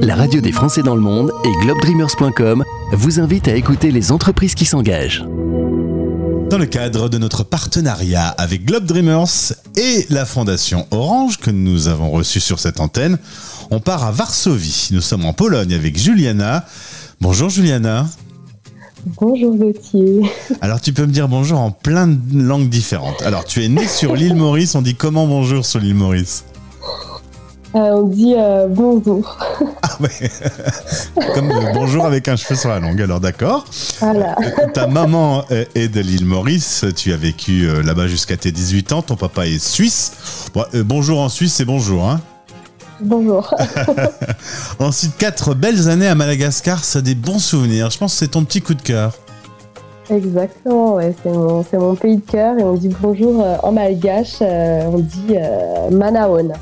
La radio des Français dans le monde et globedreamers.com vous invitent à écouter les entreprises qui s'engagent. Dans le cadre de notre partenariat avec Globe Dreamers et la Fondation Orange que nous avons reçu sur cette antenne, on part à Varsovie. Nous sommes en Pologne avec Juliana. Bonjour Juliana. Bonjour Gauthier. Alors tu peux me dire bonjour en plein de langues différentes. Alors tu es né sur l'île Maurice, on dit comment bonjour sur l'île Maurice? Euh, On dit euh, bonjour. Ah ouais, comme euh, bonjour avec un cheveu sur la langue, alors d'accord. Voilà. Ta maman est de l'île Maurice, tu as vécu là-bas jusqu'à tes 18 ans, ton papa est suisse. bonjour en Suisse, c'est bonjour hein Bonjour. Ensuite, quatre belles années à Madagascar, ça a des bons souvenirs. Je pense que c'est ton petit coup de cœur. Exactement, ouais, c'est mon, mon, pays de cœur et on dit bonjour euh, en malgache, euh, on dit euh, Manaon.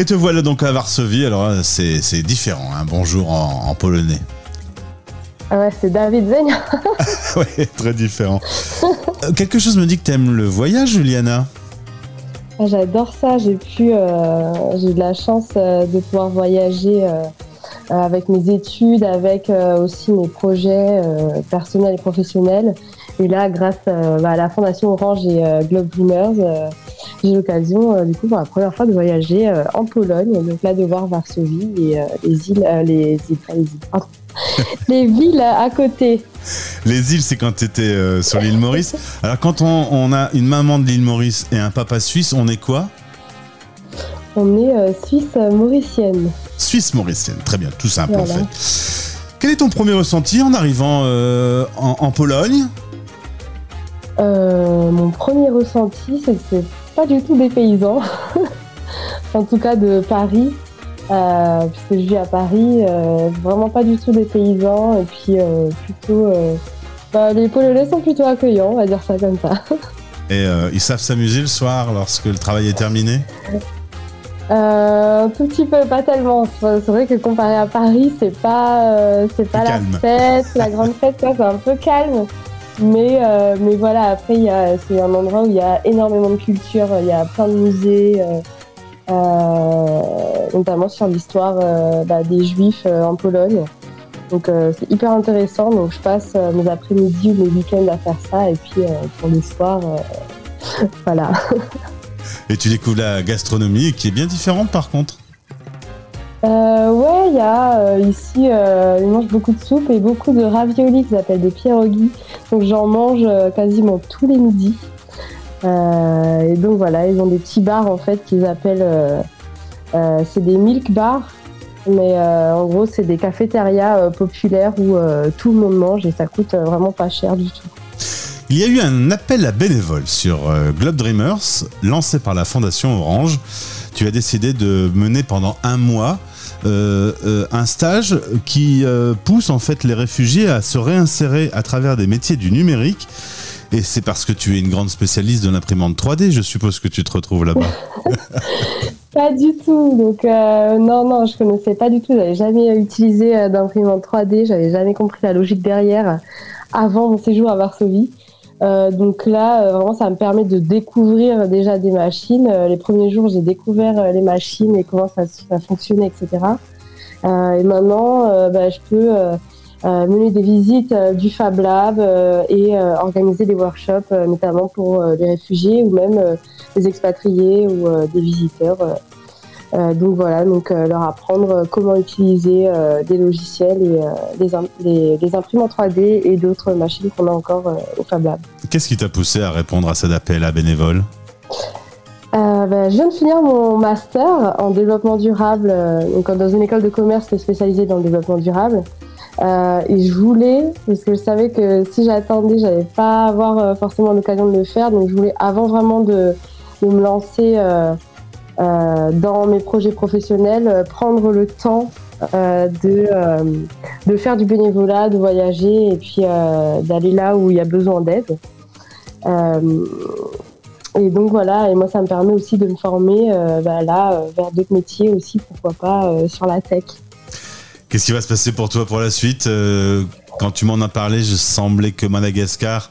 Et te voilà donc à Varsovie, alors c'est différent, hein. bonjour en, polonais. Ah ouais, c'est David Zeng. ouais, très différent. Quelque chose me dit que tu aimes le voyage, Juliana ah, j'adore ça. J'ai pu, euh, j'ai de la chance euh, de pouvoir voyager euh, avec mes études, avec aussi mes projets personnels et professionnels. Et là, grâce bah, à la Fondation Orange et Globe Dreamers, j'ai l'occasion, du coup, pour la première fois, de voyager en Pologne. Donc là, de voir Varsovie et les îles, les îles, les îles, les villes à côté. Les îles, c'est quand tu étais euh, sur l'île Maurice. Alors, quand on, a une maman de l'île Maurice et un papa suisse, on est quoi? On est euh, suisse mauricienne. Suisse mauricienne, très bien, tout simple en fait. Quel est ton premier ressenti en arrivant euh, en, Pologne? Mon premier ressenti, c'est que c'est pas du tout des paysans. en tout cas de Paris. Euh, puisque je vis à Paris, euh, vraiment pas du tout des paysans, et puis euh, plutôt. Bah, les Polonais sont plutôt accueillants, on va dire ça comme ça. Et ils savent s'amuser le soir lorsque le travail est terminé? Un tout petit peu, pas tellement. C'est vrai que comparé à Paris, c'est pas, c'est pas la fête, la grande fête, c'est un peu calme. Mais, mais voilà, après, c'est un endroit où il y a énormément de culture, il y a plein de musées. Euh, notamment sur l'histoire euh, bah, des Juifs euh, en Pologne. Donc c'est hyper intéressant. Donc je passe mes après-midi ou mes week-ends à faire ça. Et puis pour le soir, voilà. Et tu découvres la gastronomie qui est bien différente par contre euh, Ouais, il y a ici, ils mangent beaucoup de soupe et beaucoup de raviolis qu'ils appellent des pierogies. Donc j'en mange quasiment tous les midis. Euh, et donc voilà, ils ont des petits bars en fait qu'ils appellent, euh, euh, c'est des milk bars, mais en gros c'est des cafétérias populaires où tout le monde mange et ça coûte vraiment pas cher du tout. Il y a eu un appel à bénévoles sur Globe Dreamers lancé par la Fondation Orange. Tu as décidé de mener pendant un mois un stage qui pousse en fait les réfugiés à se réinsérer à travers des métiers du numérique et c'est parce que tu es une grande spécialiste de l'imprimante 3D, je suppose que tu te retrouves là-bas. pas du tout. Donc euh, non, non, je connaissais pas du tout. J'avais jamais utilisé euh, d'imprimante 3D. J'avais jamais compris la logique derrière avant mon séjour à Varsovie. Euh, donc là, vraiment, ça me permet de découvrir déjà des machines. les premiers jours, j'ai découvert les machines et comment ça, fonctionnait, etc. et maintenant, bah, je peux euh, mener des visites euh, du Fab Lab euh, et organiser des workshops, notamment pour les réfugiés ou même les expatriés ou des visiteurs. Donc voilà, donc leur apprendre comment utiliser des logiciels et des, des, imprimantes 3D et d'autres machines qu'on a encore au Fab Lab. Qu'est-ce qui t'a poussé à répondre à cet appel à bénévoles? Ben, je viens de finir mon master en développement durable, donc dans une école de commerce spécialisée dans le développement durable. Euh, et je voulais, parce que je savais que si j'attendais, j'allais pas avoir euh, forcément l'occasion de le faire. Donc je voulais, avant vraiment de, de me lancer euh, euh dans mes projets professionnels, prendre le temps de, de faire du bénévolat, de voyager et puis d'aller là où il y a besoin d'aide. et donc voilà, et moi ça me permet aussi de me former bah, là vers d'autres métiers aussi, pourquoi pas sur la tech. Qu'est-ce qui va se passer pour toi pour la suite? Euh, Quand tu m'en as parlé, je semblais que Madagascar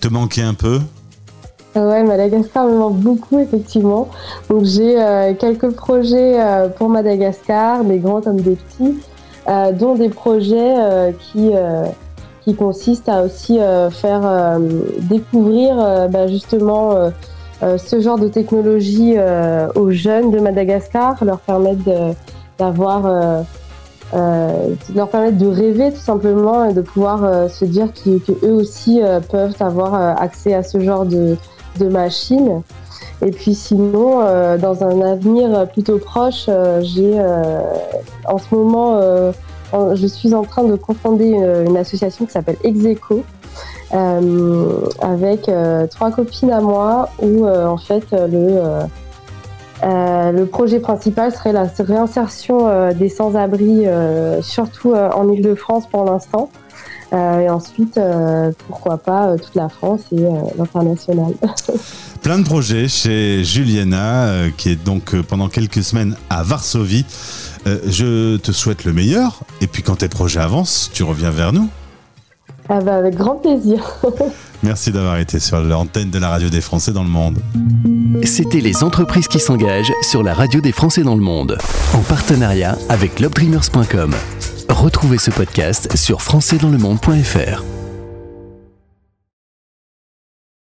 te manquait un peu. Ouais, Madagascar me manque beaucoup, effectivement. Donc, j'ai quelques projets pour Madagascar, des grands comme des petits, dont des projets qui, qui consistent à aussi faire découvrir bah, justement ce genre de technologie aux jeunes de Madagascar, leur permettre d'avoir euh, leur permettre de rêver tout simplement et de pouvoir euh, se dire qu'eux aussi euh, peuvent avoir accès à ce genre de, de machines. Et puis sinon, dans un avenir plutôt proche, j'ai en ce moment, je suis en train de confonder une, association qui s'appelle Execo, avec trois copines à moi, où en fait le euh, le projet principal serait la réinsertion euh, des sans-abri, euh, surtout en Ile-de-France pour l'instant. Et ensuite, pourquoi pas toute la France et l'international. Plein de projets chez Juliana, qui est donc pendant quelques semaines à Varsovie. je te souhaite le meilleur. Et puis quand tes projets avancent, tu reviens vers nous. Ah bah, avec grand plaisir. Merci d'avoir été sur l'antenne de la radio des Français dans le monde. C'était les entreprises qui s'engagent sur la radio des Français dans le monde, en partenariat avec globedreamers.com. Retrouvez ce podcast sur françaisdanslemonde.fr.